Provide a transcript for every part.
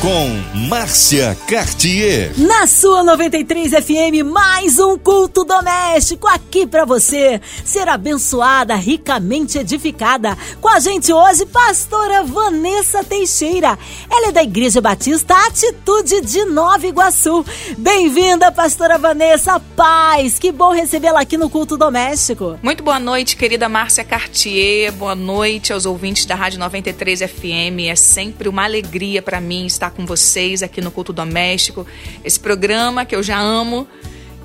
com Márcia Cartier. Na sua 93 FM, mais um culto doméstico aqui para você ser abençoada, ricamente edificada. Com a gente hoje, pastora Vanessa Teixeira. Ela é da Igreja Batista Atitude de Nova Iguaçu. Bem-vinda, pastora Vanessa. Paz, que bom recebê-la aqui no culto doméstico. Muito boa noite, querida Márcia Cartier. Boa noite aos ouvintes da Rádio 93 FM. É sempre uma alegria para mim estar estar com vocês aqui no Culto Doméstico. Esse programa que eu já amo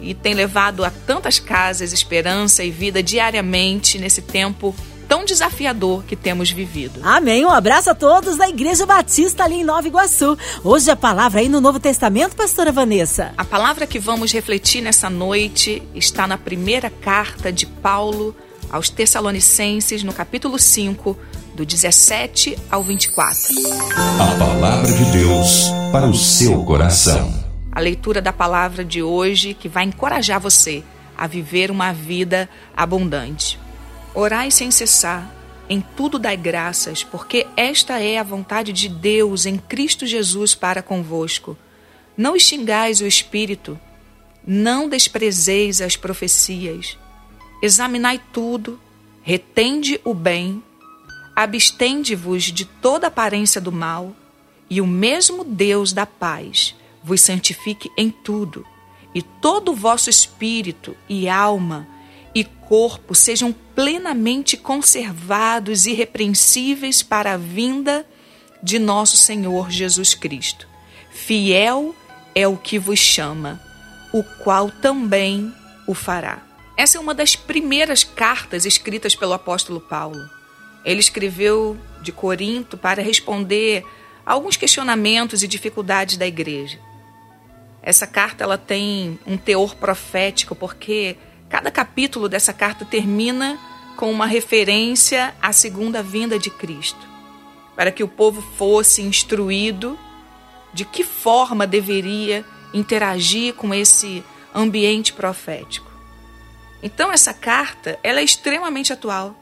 e tem levado a tantas casas esperança e vida diariamente nesse tempo tão desafiador que temos vivido. Amém. Um abraço a todos da Igreja Batista ali em Nova Iguaçu. Hoje a palavra aí no Novo Testamento, pastora Vanessa. A palavra que vamos refletir nessa noite está na primeira carta de Paulo aos Tessalonicenses, no capítulo 5, do 17 ao 24. A palavra de Deus para o seu coração. A leitura da palavra de hoje que vai encorajar você a viver uma vida abundante. Orai sem cessar, em tudo dai graças, porque esta é a vontade de Deus em Cristo Jesus para convosco. Não extingais o espírito, não desprezeis as profecias. Examinai tudo, retende o bem abstende-vos de toda aparência do mal, e o mesmo Deus da paz vos santifique em tudo, e todo o vosso espírito e alma e corpo sejam plenamente conservados irrepreensíveis para a vinda de nosso Senhor Jesus Cristo. Fiel é o que vos chama, o qual também o fará. Essa é uma das primeiras cartas escritas pelo apóstolo Paulo. Ele escreveu de Corinto para responder a alguns questionamentos e dificuldades da igreja. Essa carta ela tem um teor profético porque cada capítulo dessa carta termina com uma referência à segunda vinda de Cristo, para que o povo fosse instruído de que forma deveria interagir com esse ambiente profético. Então essa carta, ela é extremamente atual.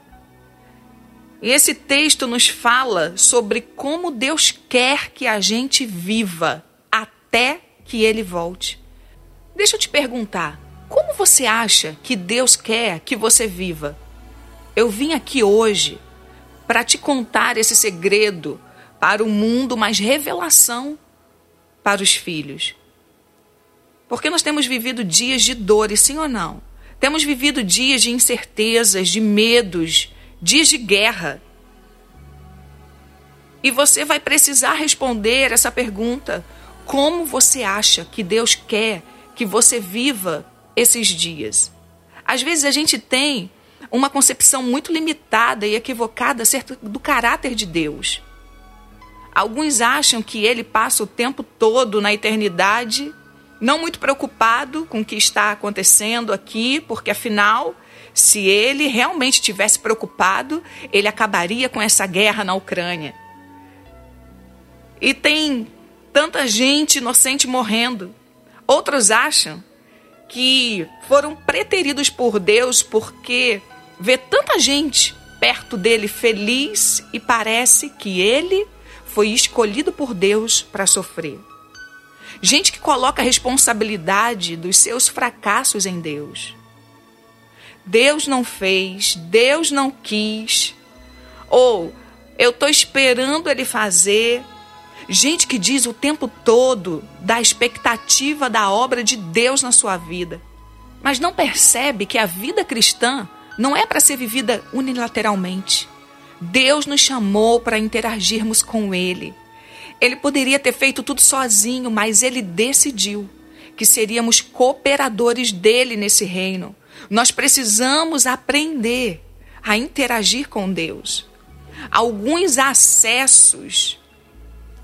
E esse texto nos fala sobre como Deus quer que a gente viva até que ele volte. Deixa eu te perguntar, como você acha que Deus quer que você viva? Eu vim aqui hoje para te contar esse segredo para o mundo, mas revelação para os filhos. Porque nós temos vivido dias de dores, sim ou não? Temos vivido dias de incertezas, de medos, dias de guerra. E você vai precisar responder essa pergunta: como você acha que Deus quer que você viva esses dias? Às vezes a gente tem uma concepção muito limitada e equivocada acerca do caráter de Deus. Alguns acham que ele passa o tempo todo na eternidade, não muito preocupado com o que está acontecendo aqui, porque afinal se ele realmente tivesse preocupado, ele acabaria com essa guerra na Ucrânia. E tem tanta gente inocente morrendo. Outros acham que foram preteridos por Deus porque vê tanta gente perto dele feliz e parece que ele foi escolhido por Deus para sofrer. Gente que coloca a responsabilidade dos seus fracassos em Deus. Deus não fez, Deus não quis, ou eu estou esperando ele fazer. Gente que diz o tempo todo da expectativa da obra de Deus na sua vida, mas não percebe que a vida cristã não é para ser vivida unilateralmente. Deus nos chamou para interagirmos com Ele. Ele poderia ter feito tudo sozinho, mas Ele decidiu que seríamos cooperadores dele nesse reino nós precisamos aprender a interagir com Deus. Alguns acessos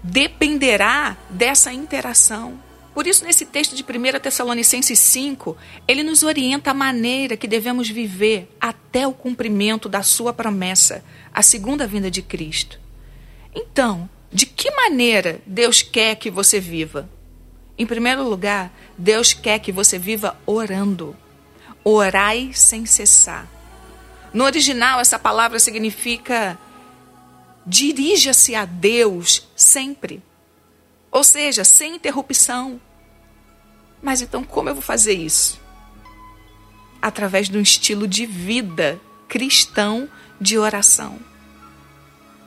dependerá dessa interação. Por isso, nesse texto de 1 Tessalonicenses 5, ele nos orienta a maneira que devemos viver até o cumprimento da sua promessa, a segunda vinda de Cristo. Então, de que maneira Deus quer que você viva? Em primeiro lugar, Deus quer que você viva orando. Orai sem cessar. No original, essa palavra significa dirija-se a Deus sempre. Ou seja, sem interrupção. Mas então, como eu vou fazer isso? Através de um estilo de vida cristão de oração.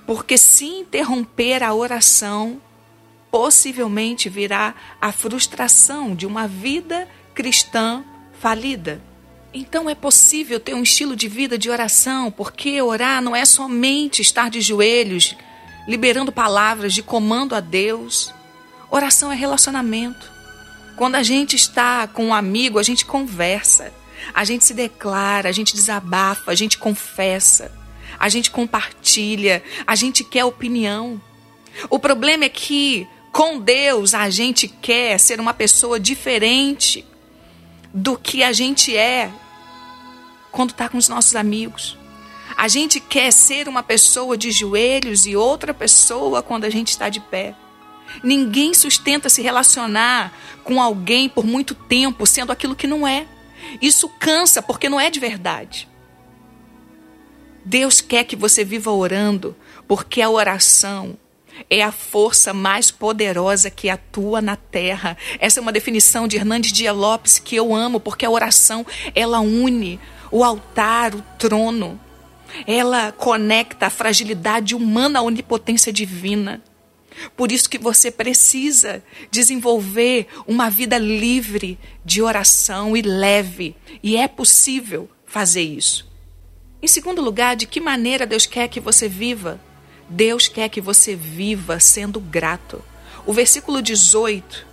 Porque se interromper a oração, possivelmente virá a frustração de uma vida cristã falida. Então é possível ter um estilo de vida de oração, porque orar não é somente estar de joelhos, liberando palavras de comando a Deus. Oração é relacionamento. Quando a gente está com um amigo, a gente conversa, a gente se declara, a gente desabafa, a gente confessa, a gente compartilha, a gente quer opinião. O problema é que com Deus a gente quer ser uma pessoa diferente do que a gente é quando está com os nossos amigos. A gente quer ser uma pessoa de joelhos e outra pessoa quando a gente está de pé. Ninguém sustenta se relacionar com alguém por muito tempo sendo aquilo que não é. Isso cansa porque não é de verdade. Deus quer que você viva orando, porque a oração é a força mais poderosa que atua na terra. Essa é uma definição de Hernandes Dias Lopes que eu amo, porque a oração ela une o altar, o trono. Ela conecta a fragilidade humana à onipotência divina. Por isso que você precisa desenvolver uma vida livre de oração e leve, e é possível fazer isso. Em segundo lugar, de que maneira Deus quer que você viva? Deus quer que você viva sendo grato. O versículo 18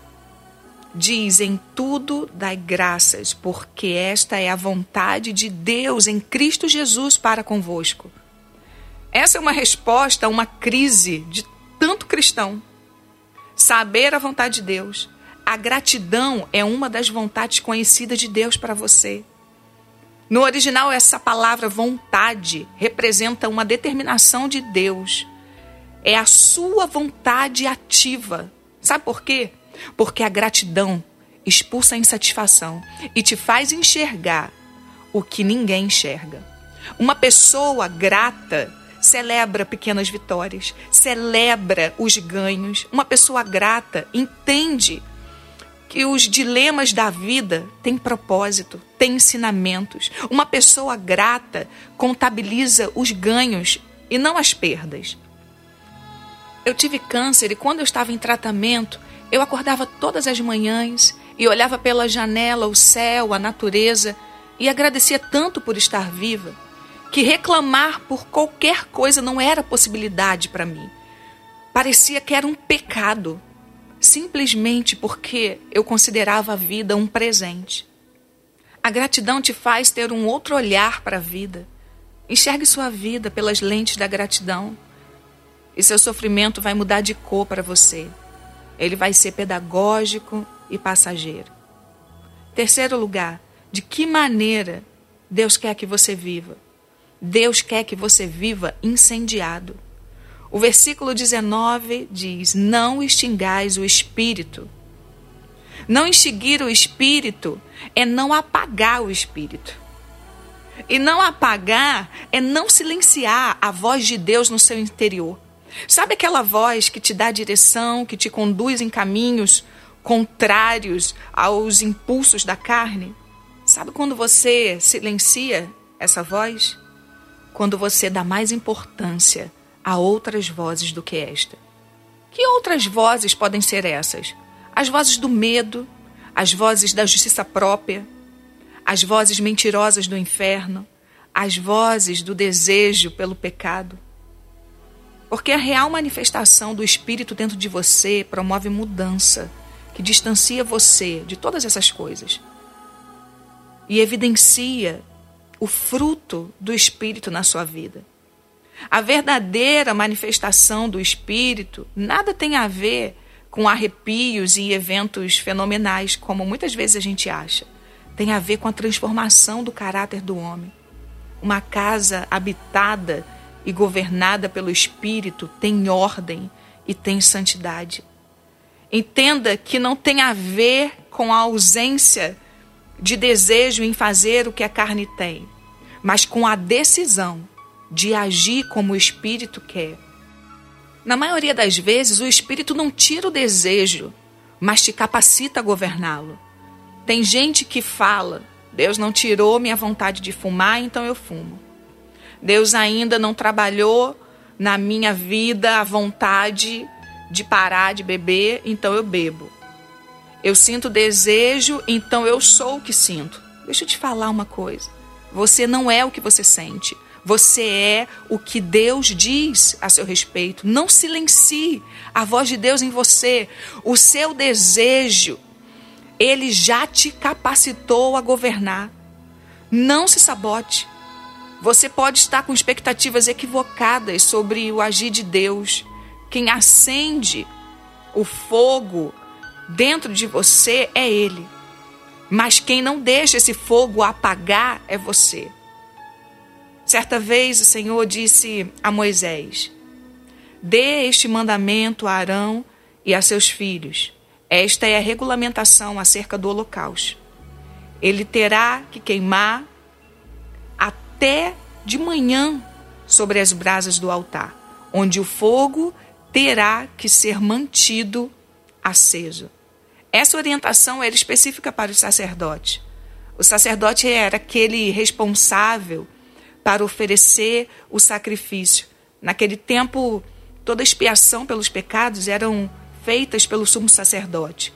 diz: Em tudo dai graças, porque esta é a vontade de Deus em Cristo Jesus para convosco. Essa é uma resposta a uma crise de tanto cristão. Saber a vontade de Deus. A gratidão é uma das vontades conhecidas de Deus para você. No original, essa palavra vontade representa uma determinação de Deus. É a sua vontade ativa. Sabe por quê? Porque a gratidão expulsa a insatisfação e te faz enxergar o que ninguém enxerga. Uma pessoa grata celebra pequenas vitórias, celebra os ganhos. Uma pessoa grata entende que os dilemas da vida têm propósito, têm ensinamentos. Uma pessoa grata contabiliza os ganhos e não as perdas. Eu tive câncer e quando eu estava em tratamento, eu acordava todas as manhãs e olhava pela janela o céu, a natureza e agradecia tanto por estar viva que reclamar por qualquer coisa não era possibilidade para mim. Parecia que era um pecado, simplesmente porque eu considerava a vida um presente. A gratidão te faz ter um outro olhar para a vida. Enxergue sua vida pelas lentes da gratidão. E seu sofrimento vai mudar de cor para você. Ele vai ser pedagógico e passageiro. Terceiro lugar, de que maneira Deus quer que você viva? Deus quer que você viva incendiado. O versículo 19 diz: Não extingais o espírito. Não extinguir o espírito é não apagar o espírito. E não apagar é não silenciar a voz de Deus no seu interior. Sabe aquela voz que te dá direção, que te conduz em caminhos contrários aos impulsos da carne? Sabe quando você silencia essa voz? quando você dá mais importância a outras vozes do que esta. Que outras vozes podem ser essas? As vozes do medo, as vozes da justiça própria, as vozes mentirosas do inferno, as vozes do desejo pelo pecado. Porque a real manifestação do Espírito dentro de você promove mudança, que distancia você de todas essas coisas e evidencia o fruto do Espírito na sua vida. A verdadeira manifestação do Espírito nada tem a ver com arrepios e eventos fenomenais, como muitas vezes a gente acha. Tem a ver com a transformação do caráter do homem. Uma casa habitada e governada pelo Espírito tem ordem e tem santidade. Entenda que não tem a ver com a ausência de desejo em fazer o que a carne tem, mas com a decisão de agir como o espírito quer. Na maioria das vezes, o espírito não tira o desejo, mas te capacita a governá-lo. Tem gente que fala: Deus não tirou minha vontade de fumar, então eu fumo. Deus ainda não trabalhou na minha vida a vontade de parar de beber, então eu bebo. Eu sinto desejo, então eu sou o que sinto. Deixa eu te falar uma coisa. Você não é o que você sente. Você é o que Deus diz a seu respeito. Não silencie a voz de Deus em você. O seu desejo, ele já te capacitou a governar. Não se sabote. Você pode estar com expectativas equivocadas sobre o agir de Deus. Quem acende o fogo dentro de você é Ele. Mas quem não deixa esse fogo apagar é você. Certa vez o Senhor disse a Moisés: Dê este mandamento a Arão e a seus filhos. Esta é a regulamentação acerca do holocausto. Ele terá que queimar até de manhã sobre as brasas do altar, onde o fogo terá que ser mantido aceso. Essa orientação era específica para o sacerdote. O sacerdote era aquele responsável para oferecer o sacrifício. Naquele tempo, toda expiação pelos pecados eram feitas pelo sumo sacerdote,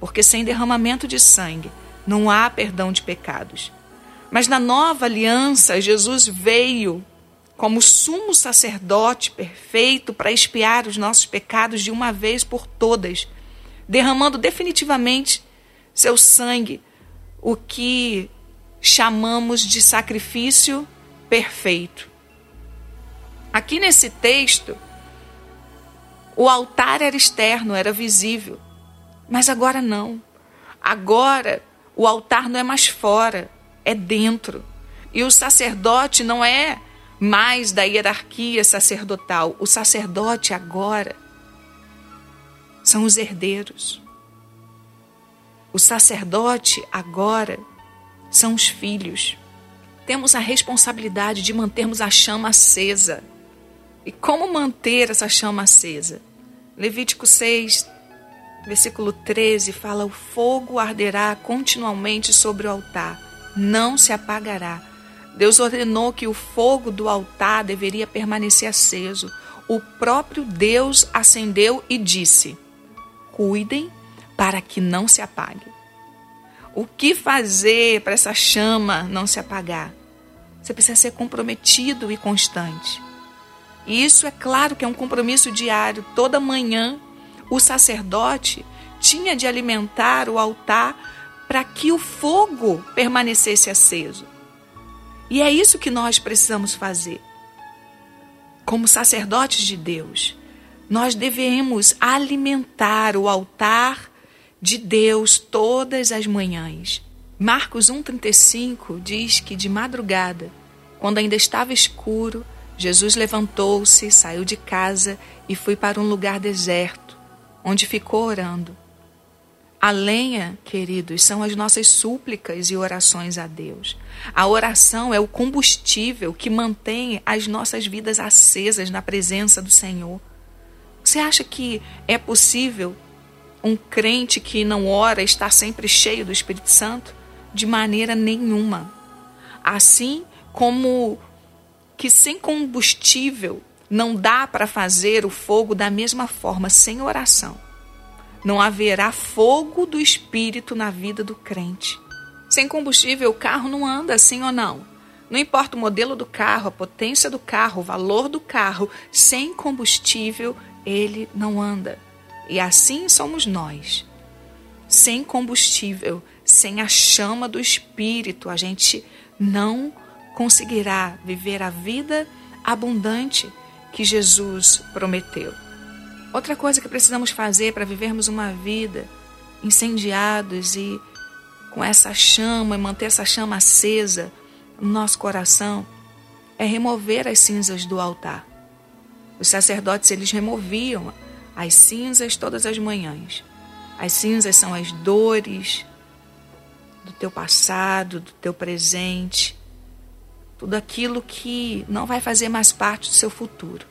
porque sem derramamento de sangue não há perdão de pecados. Mas na nova aliança, Jesus veio como sumo sacerdote perfeito para expiar os nossos pecados de uma vez por todas, derramando definitivamente seu sangue, o que chamamos de sacrifício perfeito. Aqui nesse texto, o altar era externo, era visível, mas agora não. Agora o altar não é mais fora, é dentro. E o sacerdote não é mais da hierarquia sacerdotal. O sacerdote agora são os herdeiros. O sacerdote agora são os filhos. Temos a responsabilidade de mantermos a chama acesa. E como manter essa chama acesa? Levítico 6, versículo 13 fala: O fogo arderá continuamente sobre o altar não se apagará. Deus ordenou que o fogo do altar deveria permanecer aceso. O próprio Deus acendeu e disse: Cuidem para que não se apague. O que fazer para essa chama não se apagar? Você precisa ser comprometido e constante. E isso é claro que é um compromisso diário. Toda manhã, o sacerdote tinha de alimentar o altar para que o fogo permanecesse aceso. E é isso que nós precisamos fazer. Como sacerdotes de Deus, nós devemos alimentar o altar de Deus todas as manhãs. Marcos 1,35 diz que de madrugada, quando ainda estava escuro, Jesus levantou-se, saiu de casa e foi para um lugar deserto, onde ficou orando. A lenha, queridos, são as nossas súplicas e orações a Deus. A oração é o combustível que mantém as nossas vidas acesas na presença do Senhor. Você acha que é possível um crente que não ora estar sempre cheio do Espírito Santo? De maneira nenhuma. Assim como que sem combustível não dá para fazer o fogo da mesma forma sem oração não haverá fogo do Espírito na vida do crente. Sem combustível, o carro não anda, sim ou não? Não importa o modelo do carro, a potência do carro, o valor do carro, sem combustível, ele não anda. E assim somos nós. Sem combustível, sem a chama do Espírito, a gente não conseguirá viver a vida abundante que Jesus prometeu. Outra coisa que precisamos fazer para vivermos uma vida incendiados e com essa chama e manter essa chama acesa no nosso coração é remover as cinzas do altar. Os sacerdotes eles removiam as cinzas todas as manhãs. As cinzas são as dores do teu passado, do teu presente, tudo aquilo que não vai fazer mais parte do seu futuro.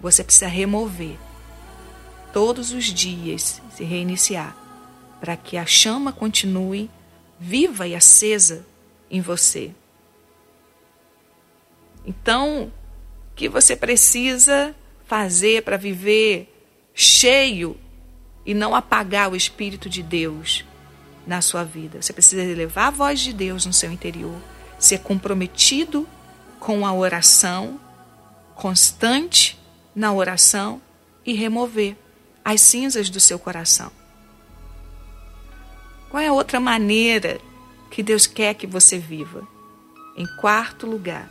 Você precisa remover todos os dias, se reiniciar, para que a chama continue viva e acesa em você. Então, o que você precisa fazer para viver cheio e não apagar o Espírito de Deus na sua vida? Você precisa elevar a voz de Deus no seu interior, ser comprometido com a oração, constante na oração e remover as cinzas do seu coração. Qual é a outra maneira que Deus quer que você viva? Em quarto lugar,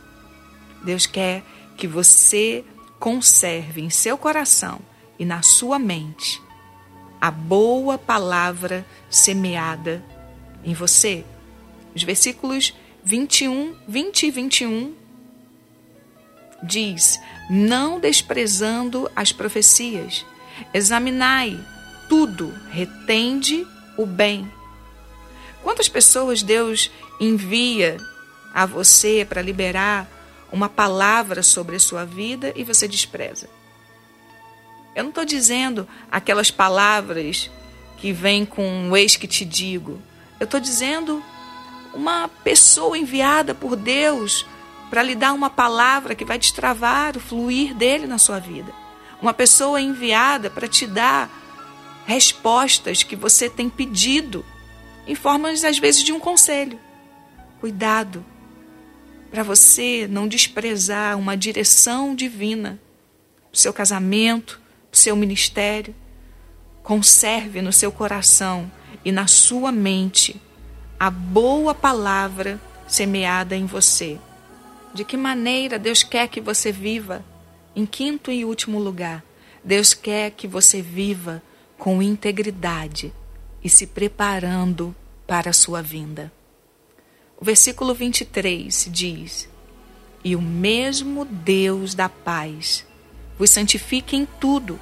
Deus quer que você conserve em seu coração e na sua mente a boa palavra semeada em você. Os versículos 21, 20 e 21 diz: Não desprezando as profecias, examinai tudo, retende o bem Quantas pessoas Deus envia a você para liberar uma palavra sobre a sua vida e você despreza? Eu não estou dizendo aquelas palavras que vêm com um ex que te digo. Eu estou dizendo uma pessoa enviada por Deus para lhe dar uma palavra que vai destravar o fluir dele na sua vida. Uma pessoa enviada para te dar respostas que você tem pedido em formas, às vezes, de um conselho. Cuidado para você não desprezar uma direção divina o seu casamento, o seu ministério. Conserve no seu coração e na sua mente a boa palavra semeada em você. De que maneira Deus quer que você viva? Em quinto e último lugar, Deus quer que você viva com integridade e se preparando para a sua vinda. O versículo 23 diz: E o mesmo Deus da paz vos santifique em tudo,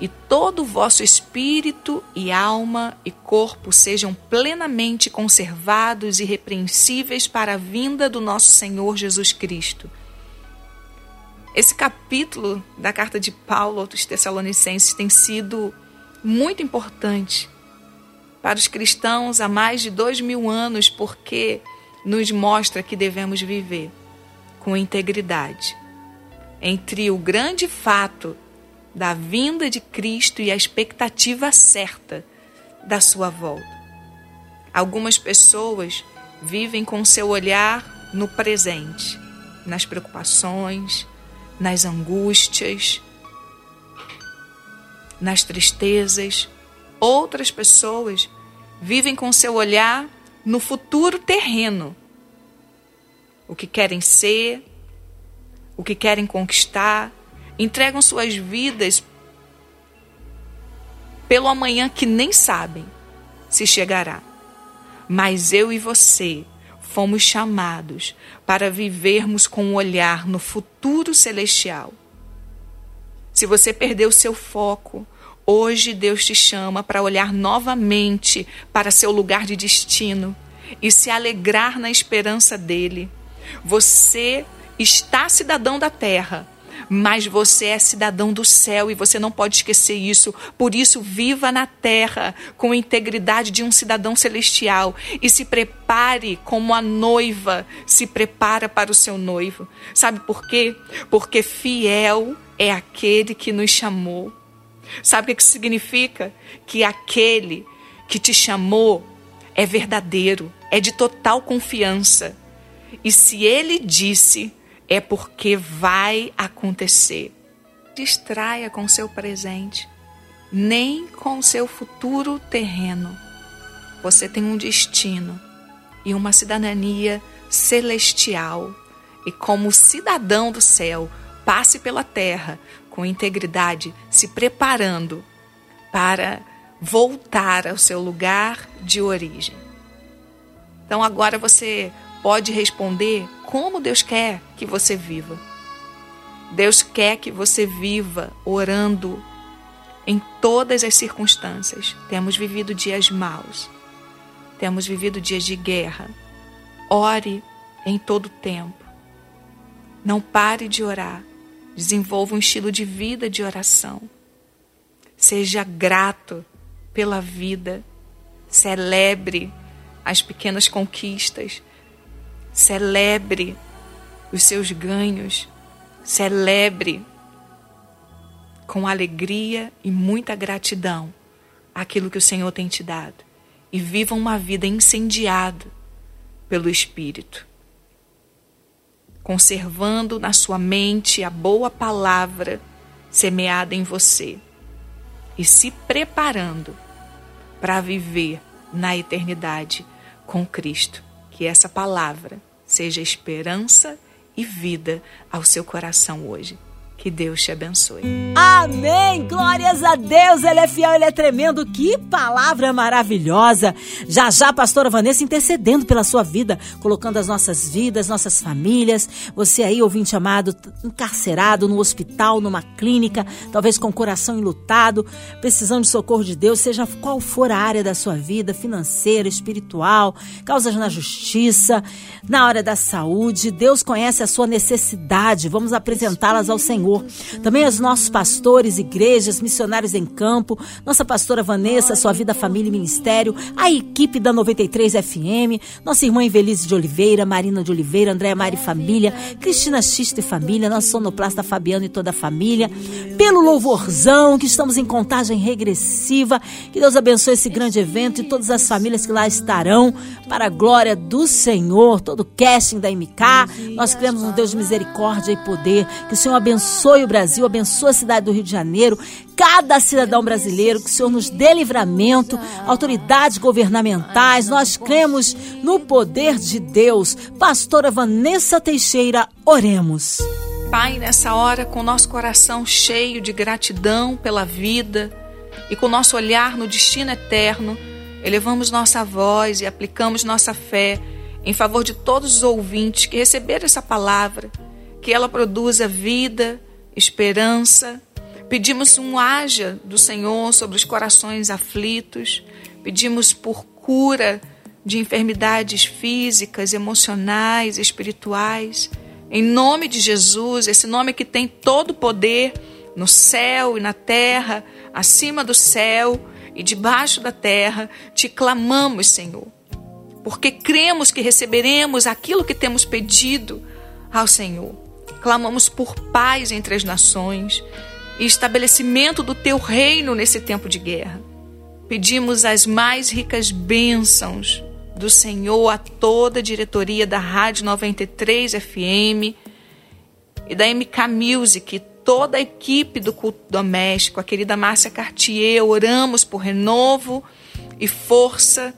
e todo o vosso espírito e alma e corpo sejam plenamente conservados e irrepreensíveis para a vinda do nosso Senhor Jesus Cristo. Esse capítulo da carta de Paulo aos Tessalonicenses tem sido muito importante para os cristãos há mais de dois mil anos, porque nos mostra que devemos viver com integridade entre o grande fato da vinda de Cristo e a expectativa certa da sua volta. Algumas pessoas vivem com seu olhar no presente, nas preocupações, nas angústias, nas tristezas. Outras pessoas vivem com seu olhar no futuro terreno. O que querem ser, o que querem conquistar, entregam suas vidas pelo amanhã que nem sabem se chegará. Mas eu e você fomos chamados para vivermos com um olhar no futuro celestial. Se você perdeu seu foco, Hoje Deus te chama para olhar novamente para seu lugar de destino e se alegrar na esperança dele. Você está cidadão da terra, mas você é cidadão do céu e você não pode esquecer isso. Por isso, viva na terra com a integridade de um cidadão celestial e se prepare como a noiva se prepara para o seu noivo. Sabe por quê? Porque fiel é aquele que nos chamou. Sabe o que significa? Que aquele que te chamou é verdadeiro, é de total confiança. E se ele disse, é porque vai acontecer. Distraia com seu presente, nem com seu futuro terreno. Você tem um destino e uma cidadania celestial. E como cidadão do céu, passe pela terra com integridade, se preparando para voltar ao seu lugar de origem. Então agora você pode responder como Deus quer que você viva. Deus quer que você viva orando em todas as circunstâncias. Temos vivido dias maus, temos vivido dias de guerra. Ore em todo tempo. Não pare de orar. Desenvolva um estilo de vida de oração. Seja grato pela vida. Celebre as pequenas conquistas. Celebre os seus ganhos. Celebre com alegria e muita gratidão aquilo que o Senhor tem te dado. E viva uma vida incendiada pelo Espírito conservando na sua mente a boa palavra semeada em você e se preparando para viver na eternidade com Cristo. Que essa palavra seja esperança e vida ao seu coração hoje. Que Deus te abençoe. Amém! Glórias a Deus! Ele é fiel, ele é tremendo. Que palavra maravilhosa! Já já, pastora Vanessa intercedendo pela sua vida, colocando as nossas vidas, nossas famílias. Você aí, ouvinte amado, encarcerado no hospital, numa clínica, talvez com o coração enlutado, precisando de socorro de Deus, seja qual for a área da sua vida, financeira, espiritual, causas na justiça, na hora da saúde. Deus conhece a sua necessidade. Vamos apresentá-las ao Senhor Também aos nossos pastores, igrejas, missionários em campo, nossa pastora Vanessa, sua vida, família e ministério, a equipe da 93 FM, nossa irmã Invelise de Oliveira, Marina de Oliveira, Andréa Mari Família, Cristina Xista e Família, nossa sonoplasta Fabiano e toda a família, pelo louvorzão, que estamos em contagem regressiva. Que Deus abençoe esse grande evento e todas as famílias que lá estarão, para a glória do Senhor, todo o casting da MK. Nós cremos no Deus de misericórdia e poder. Que o Senhor abençoe abençoe o Brasil, abençoe a cidade do Rio de Janeiro, cada cidadão brasileiro, que o Senhor nos dê livramento, autoridades governamentais, nós cremos no poder de Deus. Pastora Vanessa Teixeira, oremos. Pai, nessa hora, com nosso coração cheio de gratidão pela vida e com nosso olhar no destino eterno, elevamos nossa voz e aplicamos nossa fé em favor de todos os ouvintes que receberam essa palavra, que ela produza vida, esperança. Pedimos um haja do Senhor sobre os corações aflitos. Pedimos por cura de enfermidades físicas, emocionais, espirituais. Em nome de Jesus, esse nome que tem todo o poder no céu e na terra, acima do céu e debaixo da terra, te clamamos, Senhor, porque cremos que receberemos aquilo que temos pedido ao Senhor. Clamamos por paz entre as nações e estabelecimento do teu reino nesse tempo de guerra. Pedimos as mais ricas bênçãos do Senhor a toda a diretoria da Rádio 93 FM e da MK Music, toda a equipe do culto doméstico, a querida Márcia Cartier, oramos por renovo e força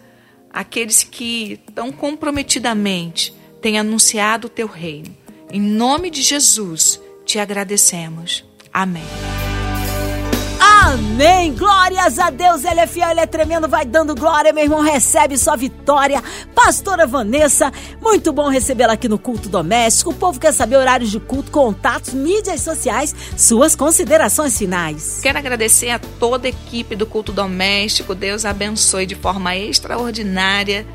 aqueles que tão comprometidamente têm anunciado o teu reino. Em nome de Jesus, te agradecemos. Amém. Amém! Glórias a Deus, Ele é fiel, Ele é tremendo, vai dando glória, meu irmão, recebe sua vitória. Pastora Vanessa, muito bom recebê-la aqui no Culto Doméstico. O povo quer saber horários de culto, contatos, mídias sociais, suas considerações finais. Quero agradecer a toda a equipe do Culto Doméstico. Deus abençoe de forma extraordinária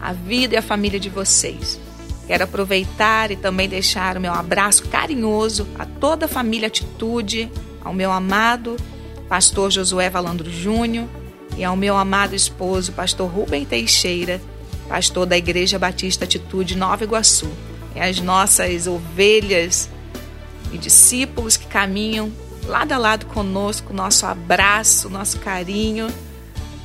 a vida e a família de vocês. Quero aproveitar e também deixar o meu abraço carinhoso a toda a família Atitude, ao meu amado pastor Josué Valandro Júnior e ao meu amado esposo, pastor Rubem Teixeira, pastor da Igreja Batista Atitude Nova Iguaçu. E as nossas ovelhas e discípulos que caminham lado a lado conosco, nosso abraço, nosso carinho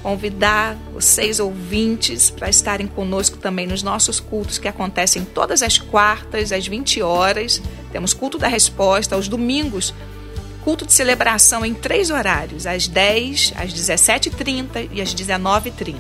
convidar vocês ouvintes para estarem conosco também nos nossos cultos que acontecem todas as quartas às 20 horas. Temos culto da resposta aos domingos, culto de celebração em três horários, às 10, às 17h30 e às 19h30.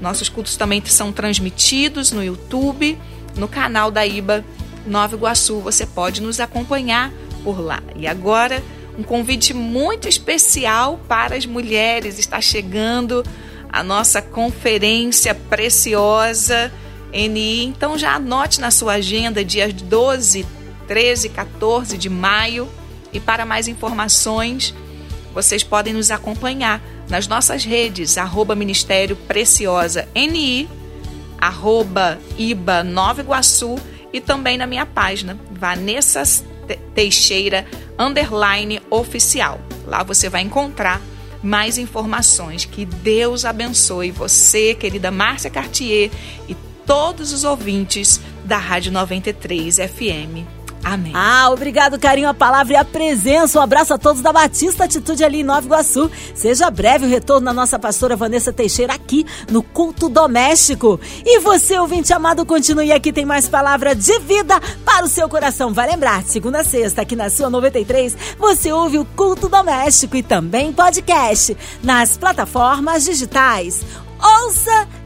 Nossos cultos também são transmitidos no YouTube, no canal da IBA Nova Iguaçu. Você pode nos acompanhar por lá. E agora um convite muito especial para as mulheres. Está chegando a nossa conferência preciosa NI. Então já anote na sua agenda dias 12, 13, 14 de maio. E para mais informações, vocês podem nos acompanhar nas nossas redes, arroba Ministério Preciosa NI, arroba IBA Nova Iguaçu e também na minha página, Vanessa Teixeira, underline oficial. Lá você vai encontrar mais informações. Que Deus abençoe você, querida Márcia Cartier, e todos os ouvintes da Rádio 93 FM. Amém. Ah, obrigado, carinho, a palavra e a presença. Um abraço a todos da Batista Atitude ali em Nova Iguaçu. Seja breve o retorno da nossa pastora Vanessa Teixeira aqui no Culto Doméstico. E você, ouvinte amado, continue aqui, tem mais palavra de vida para o seu coração. Vai lembrar, segunda a sexta, aqui na sua 93, você ouve o Culto Doméstico e também podcast nas plataformas digitais. Ouça